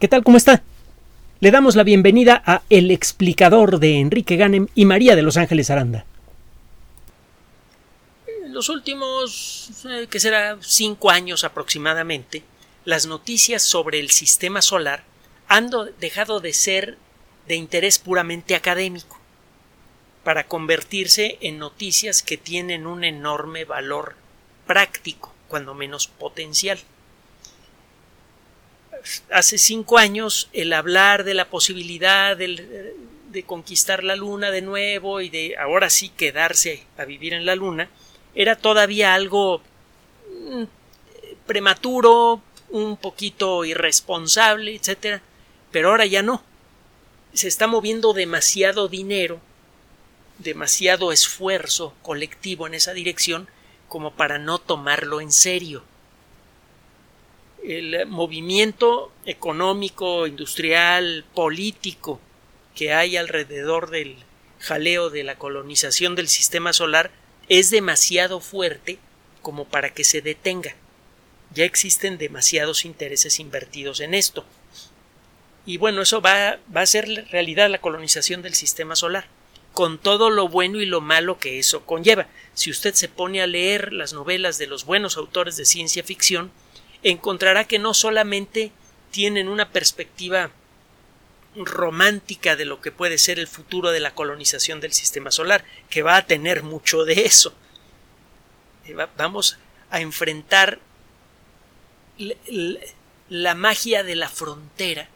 ¿Qué tal? ¿Cómo está? Le damos la bienvenida a El explicador de Enrique Ganem y María de Los Ángeles Aranda. Los últimos, eh, que será cinco años aproximadamente, las noticias sobre el sistema solar han dejado de ser de interés puramente académico para convertirse en noticias que tienen un enorme valor práctico, cuando menos potencial hace cinco años el hablar de la posibilidad de, conquistar la luna de nuevo y de ahora sí quedarse a vivir en la luna era todavía algo mm, prematuro, un poquito irresponsable, etcétera, pero ahora ya no. Se está moviendo demasiado dinero, demasiado esfuerzo colectivo en esa dirección como para no tomarlo en serio el movimiento económico, industrial, político que hay alrededor del jaleo de la colonización del sistema solar es demasiado fuerte como para que se detenga. Ya existen demasiados intereses invertidos en esto. Y bueno, eso va, va a ser realidad la colonización del sistema solar, con todo lo bueno y lo malo que eso conlleva. Si usted se pone a leer las novelas de los buenos autores de ciencia ficción, encontrará que no solamente tienen una perspectiva romántica de lo que puede ser el futuro de la colonización del sistema solar, que va a tener mucho de eso. Eh, vamos a enfrentar la magia de la frontera,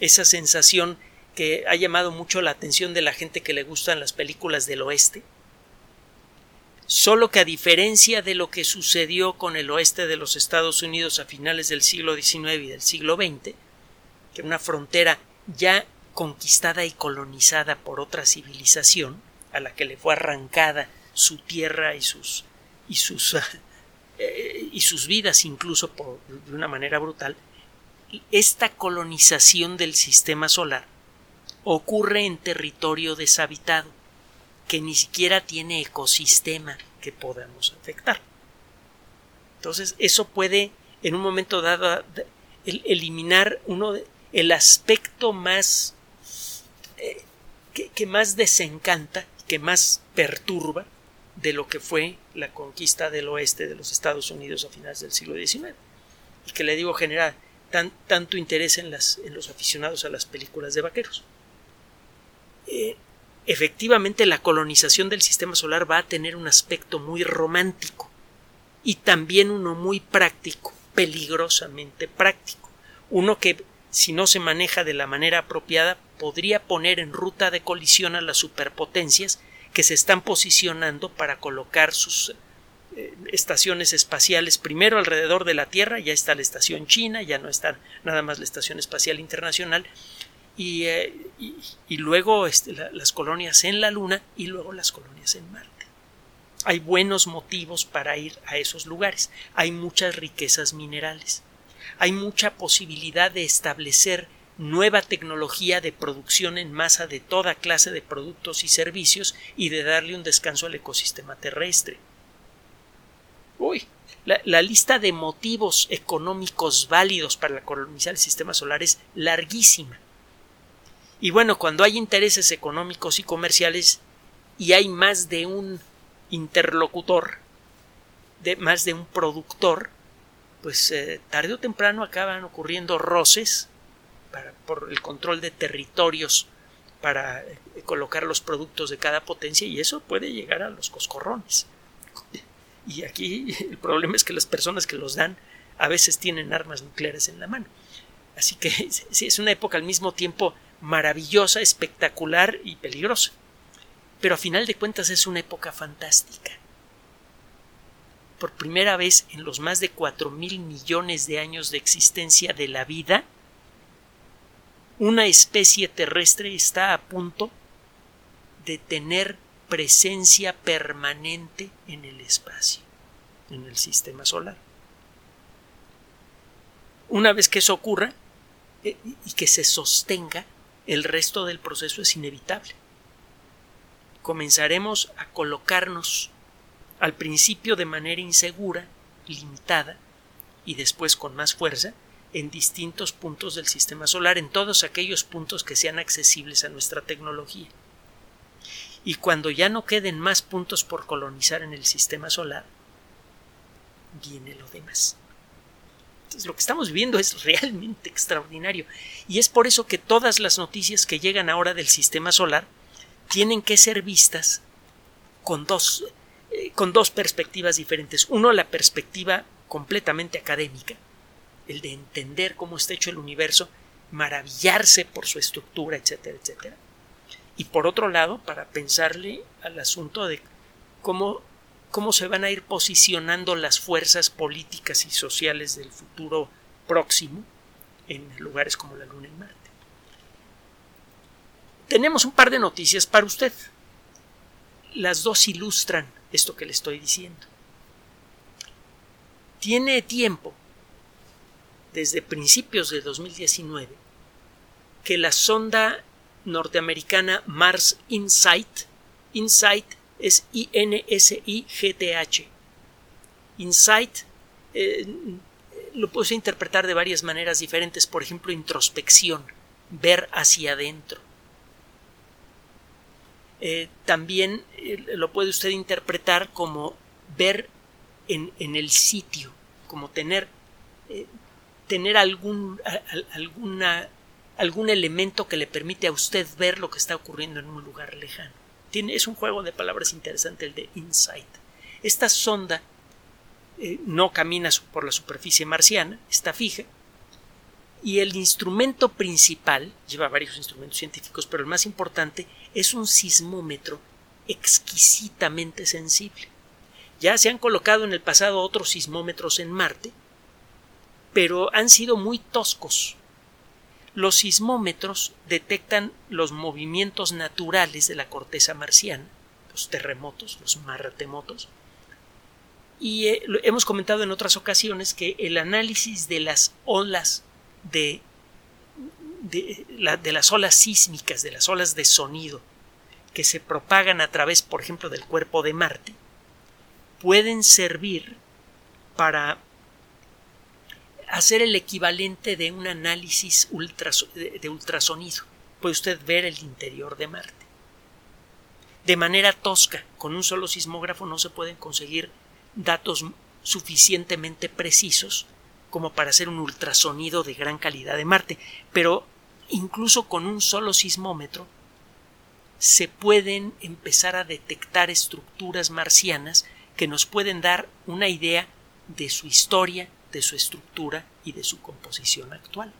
esa sensación que ha llamado mucho la atención de la gente que le gustan las películas del oeste, solo que a diferencia de lo que sucedió con el oeste de los Estados Unidos a finales del siglo XIX y del siglo XX, que una frontera ya conquistada y colonizada por otra civilización, a la que le fue arrancada su tierra y sus y sus eh, y sus vidas incluso por, de una manera brutal, esta colonización del sistema solar ocurre en territorio deshabitado que ni siquiera tiene ecosistema que podamos afectar. Entonces, eso puede, en un momento dado, eliminar uno el aspecto más eh, que, más desencanta, que más perturba de lo que fue la conquista del oeste de los Estados Unidos a finales del siglo XIX. Y que le digo genera tanto interés en, las, en los aficionados a las películas de vaqueros. Eh, efectivamente la colonización del sistema solar va a tener un aspecto muy romántico y también uno muy práctico, peligrosamente práctico, uno que si no se maneja de la manera apropiada podría poner en ruta de colisión a las superpotencias que se están posicionando para colocar sus eh, estaciones espaciales primero alrededor de la Tierra, ya está la estación china, ya no está nada más la estación espacial internacional, eh, y, luego este, las colonias en la Luna y luego las colonias en Marte. Hay buenos motivos para ir a esos lugares. Hay muchas riquezas minerales. Hay mucha posibilidad de establecer nueva tecnología de producción en masa de toda clase de productos y servicios y de darle un descanso al ecosistema terrestre. Uy, la, la, lista de motivos económicos válidos para colonizar el sistema solar es larguísima. Y bueno, cuando hay intereses económicos y comerciales y hay más de un interlocutor, de más de un productor, pues eh, tarde o temprano acaban ocurriendo roces para, por el control de territorios para eh, colocar los productos de cada potencia y eso puede llegar a los coscorrones. Y aquí el problema es que las personas que los dan a veces tienen armas nucleares en la mano. Así que sí, es una época al mismo tiempo maravillosa, espectacular y peligrosa. Pero a final de cuentas es una época fantástica. Por primera vez en los más de cuatro mil millones de años de existencia de la vida, una especie terrestre está a punto de tener presencia permanente en el espacio, en el sistema solar. Una vez que eso ocurra eh, y que se sostenga, el resto del proceso es inevitable. Comenzaremos a colocarnos al principio de manera insegura, limitada, y después con más fuerza, en distintos puntos del sistema solar, en todos aquellos puntos que sean accesibles a nuestra tecnología. Y cuando ya no queden más puntos por colonizar en el sistema solar, viene lo demás. Entonces, lo que estamos viviendo es realmente extraordinario. Y es por eso que todas las noticias que llegan ahora del sistema solar tienen que ser vistas con dos, eh, con dos perspectivas diferentes. Uno, la perspectiva completamente académica, el de entender cómo está hecho el universo, maravillarse por su estructura, etcétera, etcétera. Y por otro lado, para pensarle al asunto de cómo, cómo se van a ir posicionando las fuerzas políticas y sociales del futuro próximo en lugares como la Luna y Marte. Tenemos un par de noticias para usted. Las dos ilustran esto que le estoy diciendo. Tiene tiempo desde principios de 2019 que la sonda norteamericana Mars Insight, Insight es I-N-S-I-G-T-H, Insight eh, lo puedo interpretar de varias maneras diferentes, por ejemplo, introspección, ver hacia adentro. Eh, también eh, lo puede usted interpretar como ver en, en el sitio, como tener tener algún, alguna, algún elemento que le permite a usted ver lo que está ocurriendo en un lugar lejano. Es un juego de palabras interesante el de Insight. Esta sonda eh, no camina por la superficie marciana, está fija, y el instrumento principal, lleva varios instrumentos científicos, pero el más importante es un sismómetro exquisitamente sensible. Ya se han colocado en el pasado otros sismómetros en Marte, pero han sido muy toscos. Los sismómetros detectan los movimientos naturales de la corteza marciana, los terremotos, los martemotos, y eh, hemos comentado en otras ocasiones que el análisis de las olas de, de, de las olas sísmicas, de las olas de sonido que se propagan a través, por ejemplo, del cuerpo de Marte, pueden servir para hacer el equivalente de un análisis de ultrasonido. Puede usted ver el interior de Marte. De manera tosca, con un solo sismógrafo no se pueden conseguir datos suficientemente precisos como para hacer un ultrasonido de gran calidad de Marte, pero incluso con un solo sismómetro se pueden empezar a detectar estructuras marcianas que nos pueden dar una idea de su historia, de su estructura y de su composición actual.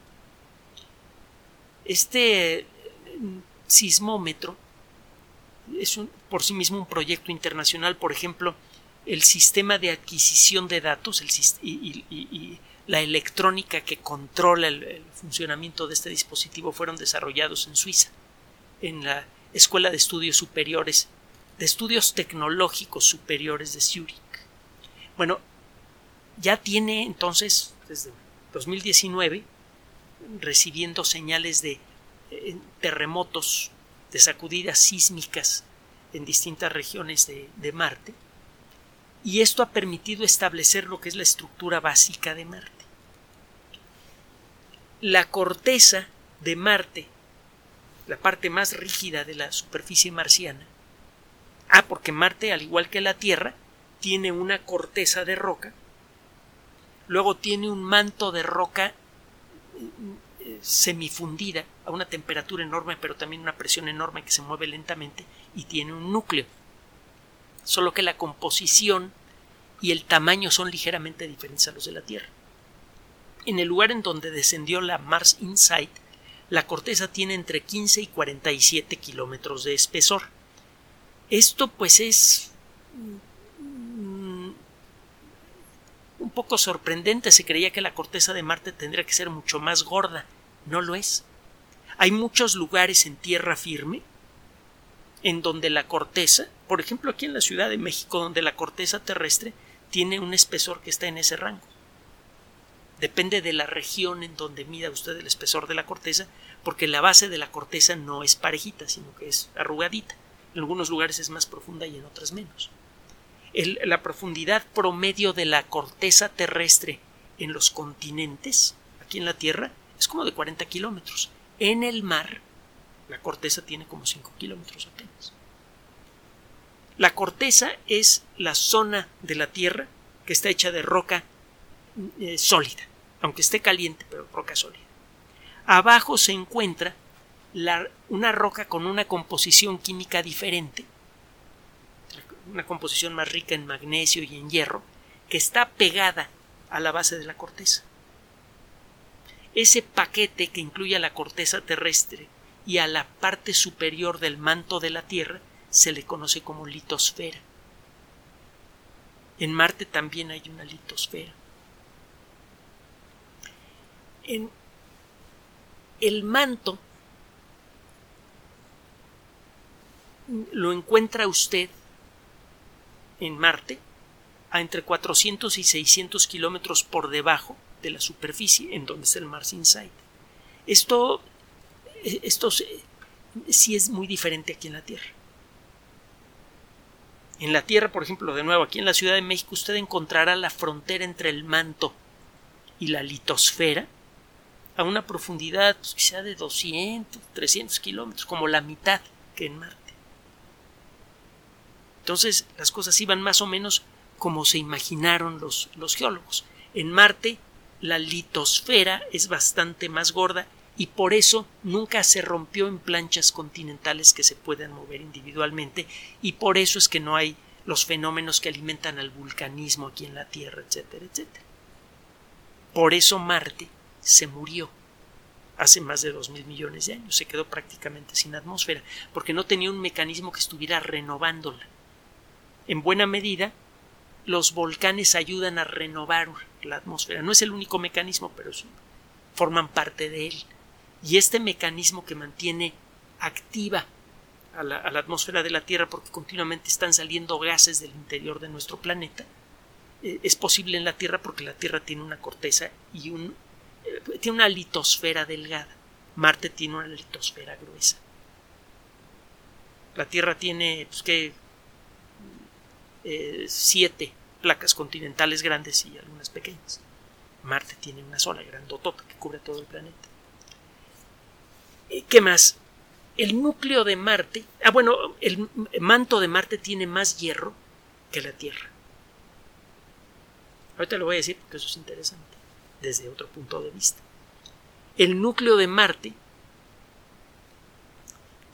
Este mm, sismómetro es por sí mismo un proyecto internacional, por ejemplo, el sistema de adquisición de datos y, la electrónica que controla el, funcionamiento de este dispositivo fueron desarrollados en Suiza, en la Escuela de Estudios Superiores, de Estudios Tecnológicos Superiores de Zúrich. Bueno, ya tiene entonces, desde 2019, recibiendo señales de eh, terremotos, de sacudidas sísmicas en distintas regiones de, de Marte, y esto ha permitido establecer lo que es la estructura básica de Marte. La corteza de Marte, la parte más rígida de la superficie marciana, ah, porque Marte, al igual que la Tierra, tiene una corteza de roca luego tiene un manto de roca eh, semifundida a una temperatura enorme pero también una presión enorme que se mueve lentamente y tiene un núcleo solo que la composición y el tamaño son ligeramente diferentes a los de la Tierra. En el lugar en donde descendió la Mars Insight, la corteza tiene entre 15 y 47 kilómetros de espesor. Esto pues es un poco sorprendente. Se creía que la corteza de Marte tendría que ser mucho más gorda. No lo es. Hay muchos lugares en tierra firme en donde la corteza, por ejemplo aquí en la Ciudad de México, donde la corteza terrestre tiene un espesor que está en ese rango. Depende de la región en donde mida usted el espesor de la corteza, porque la base de la corteza no es parejita, sino que es arrugadita. En algunos lugares es más profunda y en otros menos la profundidad promedio de la corteza terrestre en los continentes, aquí en la Tierra es como de 40 kilómetros. En el mar, la corteza tiene como 5 kilómetros apenas. La corteza es la zona de la Tierra que está hecha de roca eh, sólida, aunque esté caliente, pero roca sólida. Abajo se encuentra una roca con una composición química diferente, una composición más rica en magnesio y en hierro, que está pegada a la base de la corteza. Ese paquete que incluye a la corteza terrestre y a la parte superior del manto de la Tierra se le conoce como litosfera. En Marte también hay una litosfera. En el manto lo encuentra usted en Marte a entre 400 y 600 kilómetros por debajo de la superficie en donde está el Mars Insight. Esto, esto sí es muy diferente aquí en la Tierra. En la Tierra, por ejemplo, de nuevo, aquí en la Ciudad de México, usted encontrará la frontera entre el manto y la litosfera a una profundidad pues, quizá de 200, 300 kilómetros, como la mitad que en Marte. Entonces las cosas iban más o menos como se imaginaron los, los geólogos. En Marte la litosfera es bastante más gorda y por eso nunca se rompió en planchas continentales que se puedan mover individualmente y por eso es que no hay los fenómenos que alimentan al vulcanismo aquí en la Tierra, etcétera, etcétera. Por eso Marte se murió hace más de dos mil millones de años, se quedó prácticamente sin atmósfera, porque no tenía un mecanismo que estuviera renovándola. En buena medida, los volcanes ayudan a renovar la atmósfera. No es el único mecanismo, pero forman parte de él. Y este mecanismo que mantiene activa a la, atmósfera de la Tierra porque continuamente están saliendo gases del interior de nuestro planeta, eh, es posible en la Tierra porque la Tierra tiene una corteza y un, eh, tiene una litosfera delgada. Marte tiene una litosfera gruesa. La Tierra tiene pues, que eh, siete placas continentales grandes y algunas pequeñas. Marte tiene una sola grandotota que cubre todo el planeta. ¿Qué más? El núcleo de Marte, ah bueno, el manto de Marte tiene más hierro que la Tierra. Ahorita lo voy a decir porque eso es interesante desde otro punto de vista. El núcleo de Marte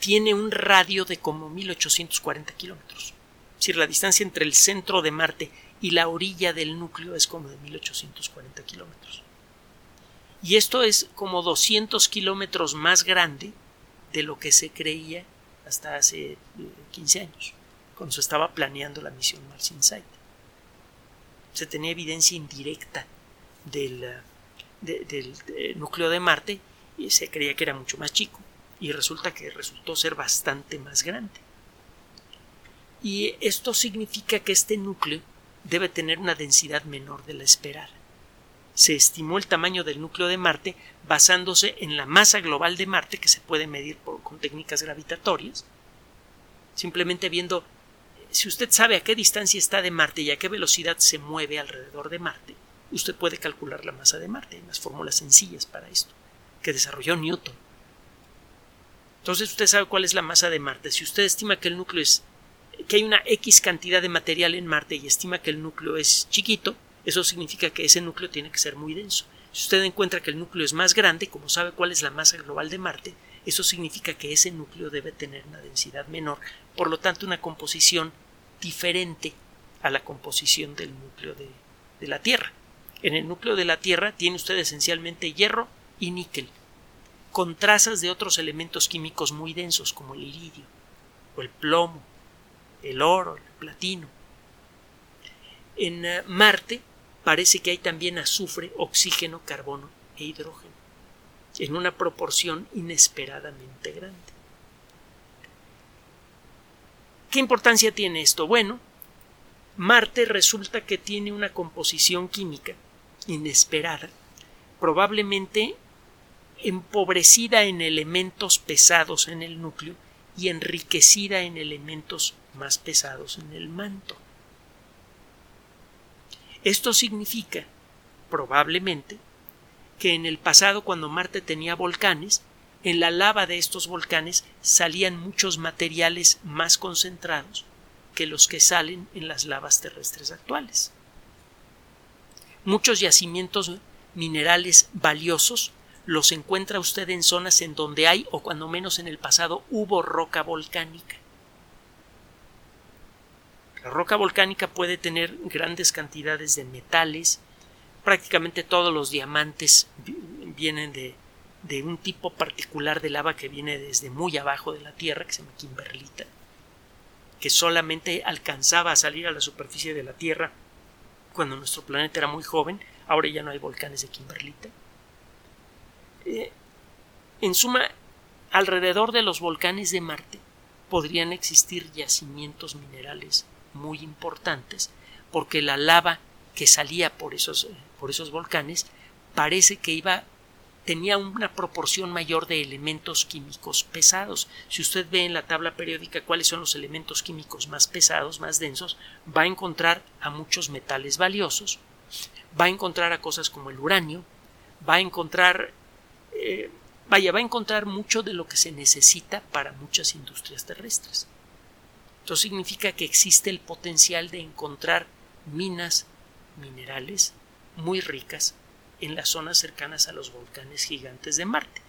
tiene un radio de como 1840 kilómetros. Decir, la distancia entre el centro de Marte y la orilla del núcleo es como de 1840 kilómetros. Y esto es como 200 kilómetros más grande de lo que se creía hasta hace 15 eh, años, cuando se estaba planeando la misión Mars Insight. Se tenía evidencia indirecta del, eh, del eh, núcleo de Marte y se creía que era mucho más chico y resulta que resultó ser bastante más grande. Y esto significa que este núcleo debe tener una densidad menor de la esperada se estimó el tamaño del núcleo de Marte basándose en la masa global de Marte que se puede medir con técnicas gravitatorias, simplemente viendo si usted sabe a qué distancia está de Marte y a qué velocidad se mueve alrededor de Marte, usted puede calcular la masa de Marte. Hay unas fórmulas sencillas para esto que desarrolló Newton. Entonces usted sabe cuál es la masa de Marte. Si usted estima que el núcleo es que hay una X cantidad de material en Marte y estima que el núcleo es chiquito, eso significa que ese núcleo tiene que ser muy denso. Si usted encuentra que el núcleo es más grande, como sabe cuál es la masa global de Marte, eso significa que ese núcleo debe tener una densidad menor, por lo tanto una composición diferente a la composición del núcleo de, de la Tierra. En el núcleo de la Tierra tiene usted esencialmente hierro y níquel, con trazas de otros elementos químicos muy densos como el iridio, o el plomo, el oro, el platino. En eh, Marte parece que hay también azufre, oxígeno, carbono e hidrógeno, en una proporción inesperadamente grande. ¿Qué importancia tiene esto? Bueno, Marte resulta que tiene una composición química inesperada, probablemente empobrecida en elementos pesados en el núcleo y enriquecida en elementos más pesados en el manto. Esto significa, probablemente, que en el pasado, cuando Marte tenía volcanes, en la lava de estos volcanes salían muchos materiales más concentrados que los que salen en las lavas terrestres actuales. Muchos yacimientos minerales valiosos los encuentra usted en zonas en donde hay, o cuando menos en el pasado, hubo roca volcánica. La roca volcánica puede tener grandes cantidades de metales, prácticamente todos los diamantes vienen de, de un tipo particular de lava que viene desde muy abajo de la Tierra, que se llama Kimberlita, que solamente alcanzaba a salir a la superficie de la Tierra cuando nuestro planeta era muy joven, ahora ya no hay volcanes de Kimberlita. Eh, en suma, alrededor de los volcanes de Marte podrían existir yacimientos minerales muy importantes, porque la lava que salía por esos, por esos volcanes parece que iba tenía una proporción mayor de elementos químicos pesados. Si usted ve en la tabla periódica cuáles son los elementos químicos más pesados, más densos, va a encontrar a muchos metales valiosos, va a encontrar a cosas como el uranio, va a encontrar eh, vaya, va a encontrar mucho de lo que se necesita para muchas industrias terrestres. Esto significa que existe el potencial de encontrar minas minerales muy ricas en las zonas cercanas a los volcanes gigantes de Marte,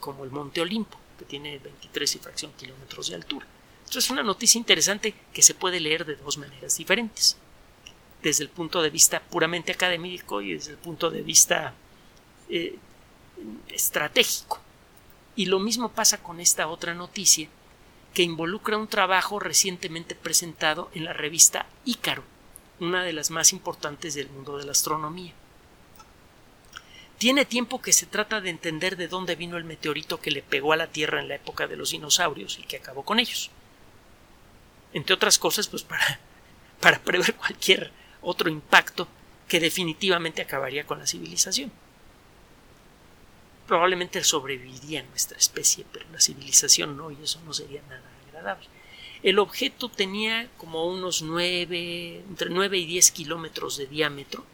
como el Monte Olimpo, que tiene 23 y fracción kilómetros de altura. Esto es una noticia interesante que se puede leer de dos maneras diferentes. Desde el punto de vista puramente académico y desde el punto de vista eh, estratégico. Y lo mismo pasa con esta otra noticia que involucra un trabajo recientemente presentado en la revista Ícaro, una de las más importantes del mundo de la astronomía. Tiene tiempo que se trata de entender de dónde vino el meteorito que le pegó a la Tierra en la época de los dinosaurios y que acabó con ellos. Entre otras cosas, pues para, para prever cualquier otro impacto que definitivamente acabaría con la civilización probablemente sobreviviría nuestra especie, pero la civilización no, y eso no sería nada agradable. El objeto tenía como unos 9, entre 9 y 10 kilómetros de diámetro.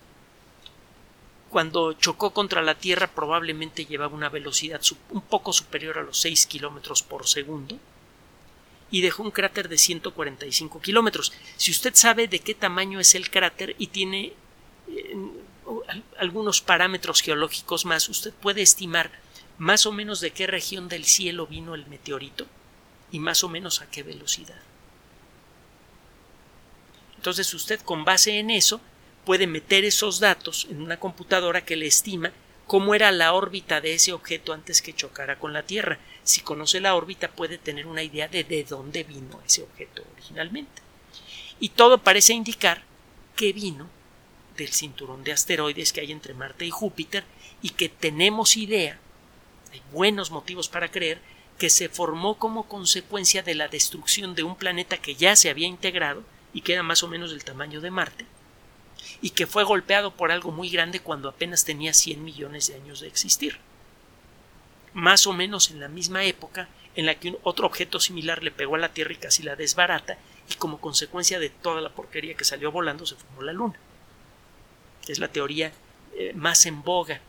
Cuando chocó contra la Tierra probablemente llevaba una velocidad un poco superior a los 6 kilómetros por segundo y dejó un cráter de 145 kilómetros. Si usted sabe de qué tamaño es el cráter y tiene algunos parámetros geológicos más, usted puede estimar más o menos de qué región del cielo vino el meteorito y más o menos a qué velocidad. Entonces usted con base en eso puede meter esos datos en una computadora que le estima cómo era la órbita de ese objeto antes que chocara con la Tierra. Si conoce la órbita puede tener una idea de de dónde vino ese objeto originalmente. Y todo parece indicar que vino del cinturón de asteroides que hay entre Marte y Júpiter y que tenemos idea, hay buenos motivos para creer, que se formó como consecuencia de la destrucción de un planeta que ya se había integrado y que era más o menos del tamaño de Marte, y que fue golpeado por algo muy grande cuando apenas tenía 100 millones de años de existir. Más o menos en la misma época en la que un otro objeto similar le pegó a la Tierra y casi la desbarata, y como consecuencia de toda la porquería que salió volando se formó la Luna es la teoría eh, más en boga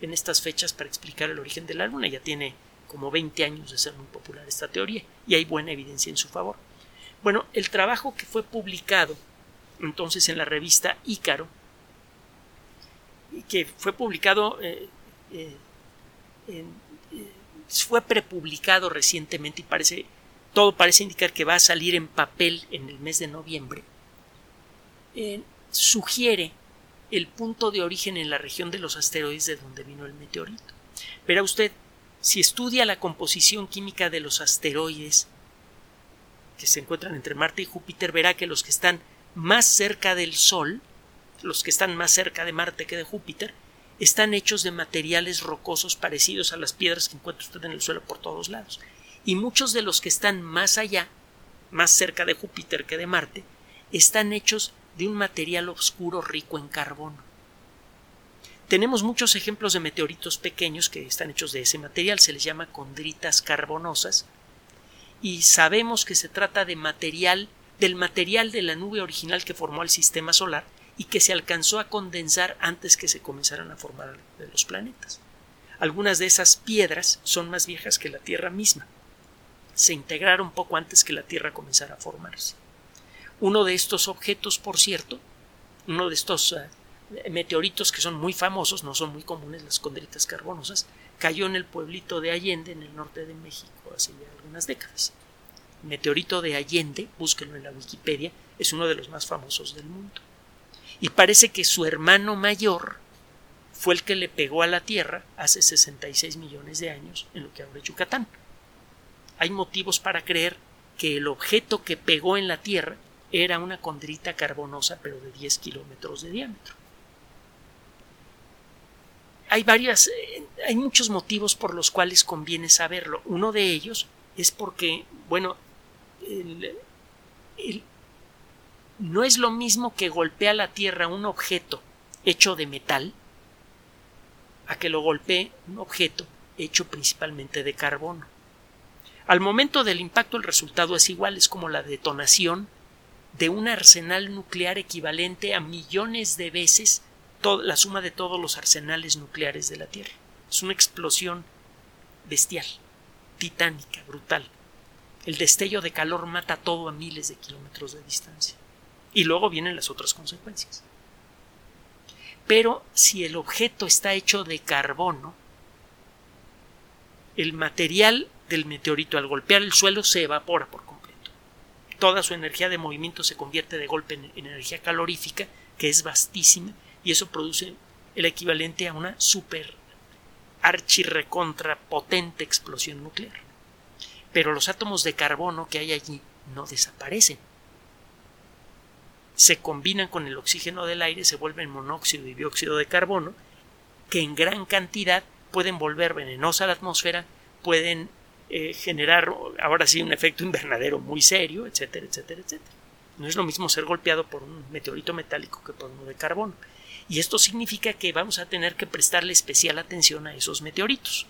en, estas fechas para explicar el origen de la Luna. Ya tiene como 20 años de ser muy popular esta teoría y hay buena evidencia en su favor. Bueno, el trabajo que fue publicado entonces en la revista Ícaro, que fue publicado, eh, eh, fue prepublicado recientemente y parece, todo parece indicar que va a salir en papel en el mes de noviembre sugiere el punto de origen en la región de los asteroides de donde vino el meteorito. Verá usted, si estudia la composición química de los asteroides que se encuentran entre Marte y Júpiter, verá que los que están más cerca del Sol, los que están más cerca de Marte que de Júpiter, están hechos de materiales rocosos parecidos a las piedras que encuentra usted en el suelo por todos lados. Y muchos de los que están más allá, más cerca de Júpiter que de Marte, están hechos de un material oscuro rico en carbono. Tenemos muchos ejemplos de meteoritos pequeños que están hechos de ese material, se les llama condritas carbonosas, y sabemos que se trata de material del material de la nube original que formó el sistema solar y que se alcanzó a condensar antes que se comenzaran a formar los planetas. Algunas de esas piedras son más viejas que la Tierra misma. Se integraron poco antes que la Tierra comenzara a formarse. Uno de estos objetos, por cierto, uno de estos eh, meteoritos que son muy famosos, no son muy comunes, las condritas carbonosas, cayó en el pueblito de Allende, en el norte de México, hace ya algunas décadas. meteorito de Allende, búsquenlo en la Wikipedia, es uno de los más famosos del mundo. Y parece que su hermano mayor fue el que le pegó a la Tierra hace 66 millones de años en lo que ahora es Yucatán. Hay motivos para creer que el objeto que pegó en la Tierra era una condrita carbonosa pero de 10 kilómetros de diámetro. Hay varias, eh, hay muchos motivos por los cuales conviene saberlo. Uno de ellos es porque, bueno, no es lo mismo que golpea la Tierra un objeto hecho de metal a que lo golpee un objeto hecho principalmente de carbono. Al momento del impacto el resultado es igual, es como la detonación de un arsenal nuclear equivalente a millones de veces la suma de todos los arsenales nucleares de la Tierra. Es una explosión bestial, titánica, brutal. El destello de calor mata todo a miles de kilómetros de distancia. Y luego vienen las otras consecuencias. Pero si el objeto está hecho de carbono, el material del meteorito al golpear el suelo se evapora por completo. Toda su energía de movimiento se convierte de golpe en, energía calorífica, que es vastísima, y eso produce el equivalente a una super archirrecontra potente explosión nuclear. Pero los átomos de carbono que hay allí no desaparecen se combinan con el oxígeno del aire, se vuelven monóxido y dióxido de carbono, que en gran cantidad pueden volver venenosa la atmósfera, pueden eh, generar ahora sí un efecto invernadero muy serio, etcétera, etcétera, etcétera. No es lo mismo ser golpeado por un meteorito metálico que por uno de carbono. Y esto significa que vamos a tener que prestarle especial atención a esos meteoritos.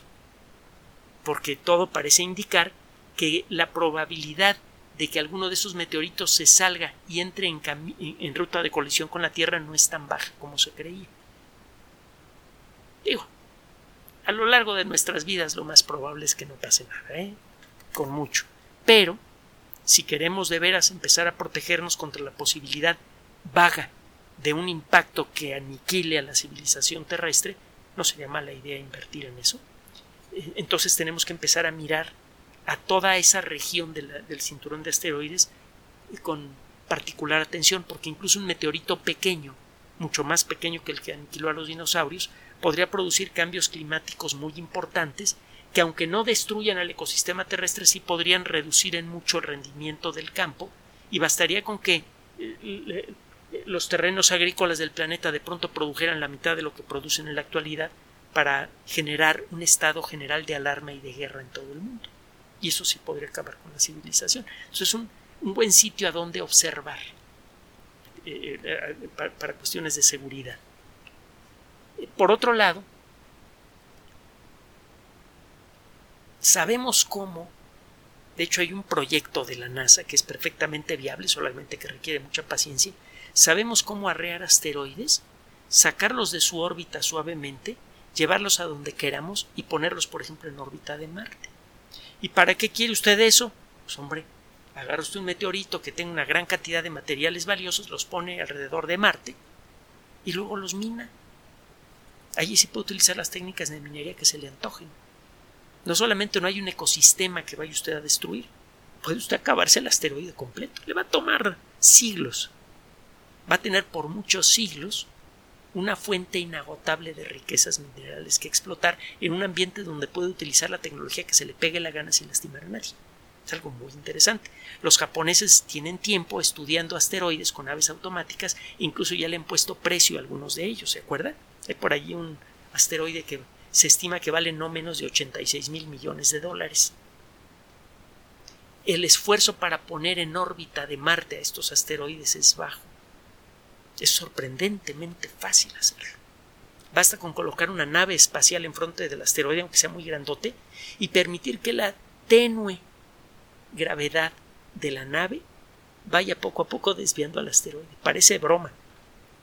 Porque todo parece indicar que la probabilidad de que alguno de esos meteoritos se salga y entre en, en, ruta de colisión con la Tierra no es tan baja como se creía. Digo, a lo largo de nuestras vidas lo más probable es que no pase nada, ¿eh? con mucho. Pero, si queremos de veras empezar a protegernos contra la posibilidad vaga de un impacto que aniquile a la civilización terrestre, no sería mala idea invertir en eso. Eh, entonces tenemos que empezar a mirar a toda esa región del cinturón de asteroides con particular atención, porque incluso un meteorito pequeño, mucho más pequeño que el que aniquiló a los dinosaurios, podría producir cambios climáticos muy importantes que aunque no destruyan al ecosistema terrestre sí podrían reducir en mucho el rendimiento del campo y bastaría con que eh, los terrenos agrícolas del planeta de pronto produjeran la mitad de lo que producen en la actualidad para generar un estado general de alarma y de guerra en todo el mundo y eso sí podría acabar con la civilización. Entonces es un, buen sitio a donde observar eh, eh, para, cuestiones de seguridad. Por otro lado, sabemos cómo, de hecho hay un proyecto de la NASA que es perfectamente viable, solamente que requiere mucha paciencia, sabemos cómo arrear asteroides, sacarlos de su órbita suavemente, llevarlos a donde queramos y ponerlos, por ejemplo, en órbita de Marte. ¿Y para qué quiere usted eso? Pues hombre, agarra usted un meteorito que tenga una gran cantidad de materiales valiosos, los pone alrededor de Marte y luego los mina. Allí se puede utilizar las técnicas de minería que se le antojen. No solamente no hay un ecosistema que vaya usted a destruir, puede usted acabarse el asteroide completo. Le va a tomar siglos. Va a tener por muchos siglos una fuente inagotable de riquezas minerales que explotar en un ambiente donde puede utilizar la tecnología que se le pegue la gana sin lastimar a nadie. Es algo muy interesante. Los japoneses tienen tiempo estudiando asteroides con aves automáticas, incluso ya le han puesto precio a algunos de ellos, ¿se acuerda? Hay por allí un asteroide que se estima que vale no menos de 86 mil millones de dólares. El esfuerzo para poner en órbita de Marte a estos asteroides es bajo. Es sorprendentemente fácil hacerlo. Basta con colocar una nave espacial enfrente del asteroide, aunque sea muy grandote, y permitir que la tenue gravedad de la nave vaya poco a poco desviando al asteroide. Parece broma,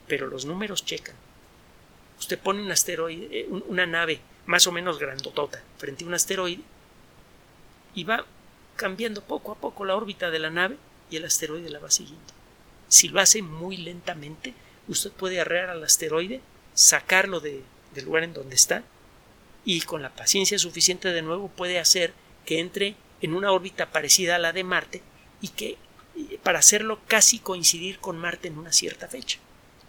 pero los números checan. Usted pone un asteroide, eh, una nave más o menos grandotota frente a un asteroide y va cambiando poco a poco la órbita de la nave y el asteroide la va siguiendo. Si lo hace muy lentamente, usted puede arrear al asteroide, sacarlo del lugar en donde está y con la paciencia suficiente de nuevo puede hacer que entre en una órbita parecida a la de Marte y que para hacerlo casi coincidir con Marte en una cierta fecha.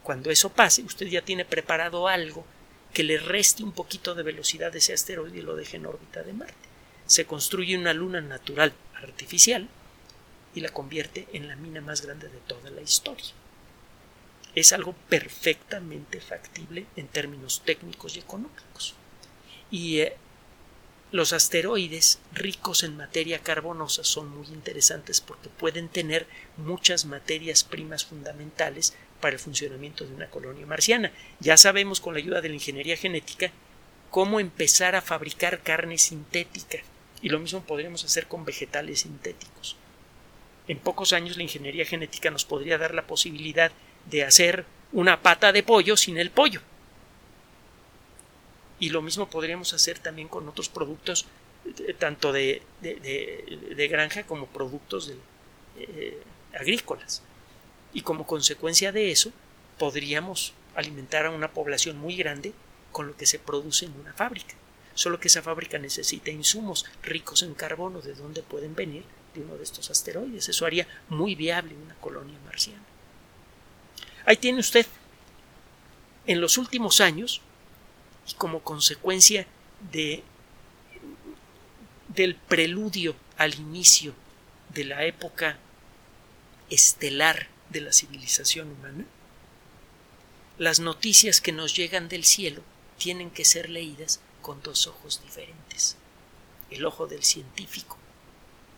Cuando eso pase, usted ya tiene preparado algo que le reste un poquito de velocidad a ese asteroide y lo deje en órbita de Marte. Se construye una luna natural artificial y la convierte en la mina más grande de toda la historia. Es algo perfectamente factible en términos técnicos y económicos. Y eh, los asteroides ricos en materia carbonosa son muy interesantes porque pueden tener muchas materias primas fundamentales para el funcionamiento de una colonia marciana. Ya sabemos con la ayuda de la ingeniería genética cómo empezar a fabricar carne sintética y lo mismo podríamos hacer con vegetales sintéticos. En pocos años la ingeniería genética nos podría dar la posibilidad de hacer una pata de pollo sin el pollo y lo mismo podríamos hacer también con otros productos, eh, tanto de, de, granja como productos eh, agrícolas. Y como consecuencia de eso, podríamos alimentar a una población muy grande con lo que se produce en una fábrica. Solo que esa fábrica necesita insumos ricos en carbono, de donde pueden venir de uno de estos asteroides. Eso haría muy viable una colonia marciana. Ahí tiene usted. En los últimos años, y como consecuencia de del preludio al inicio de la época estelar de la civilización humana, las noticias que nos llegan del cielo tienen que ser leídas con dos ojos diferentes, el ojo del científico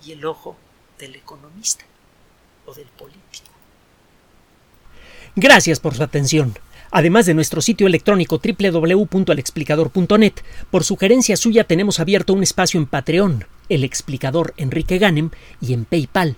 y el ojo del economista o del político. Gracias por su atención. Además de nuestro sitio electrónico www.alexplicador.net, por sugerencia suya tenemos abierto un espacio en Patreon, el explicador Enrique Ganem, y en PayPal,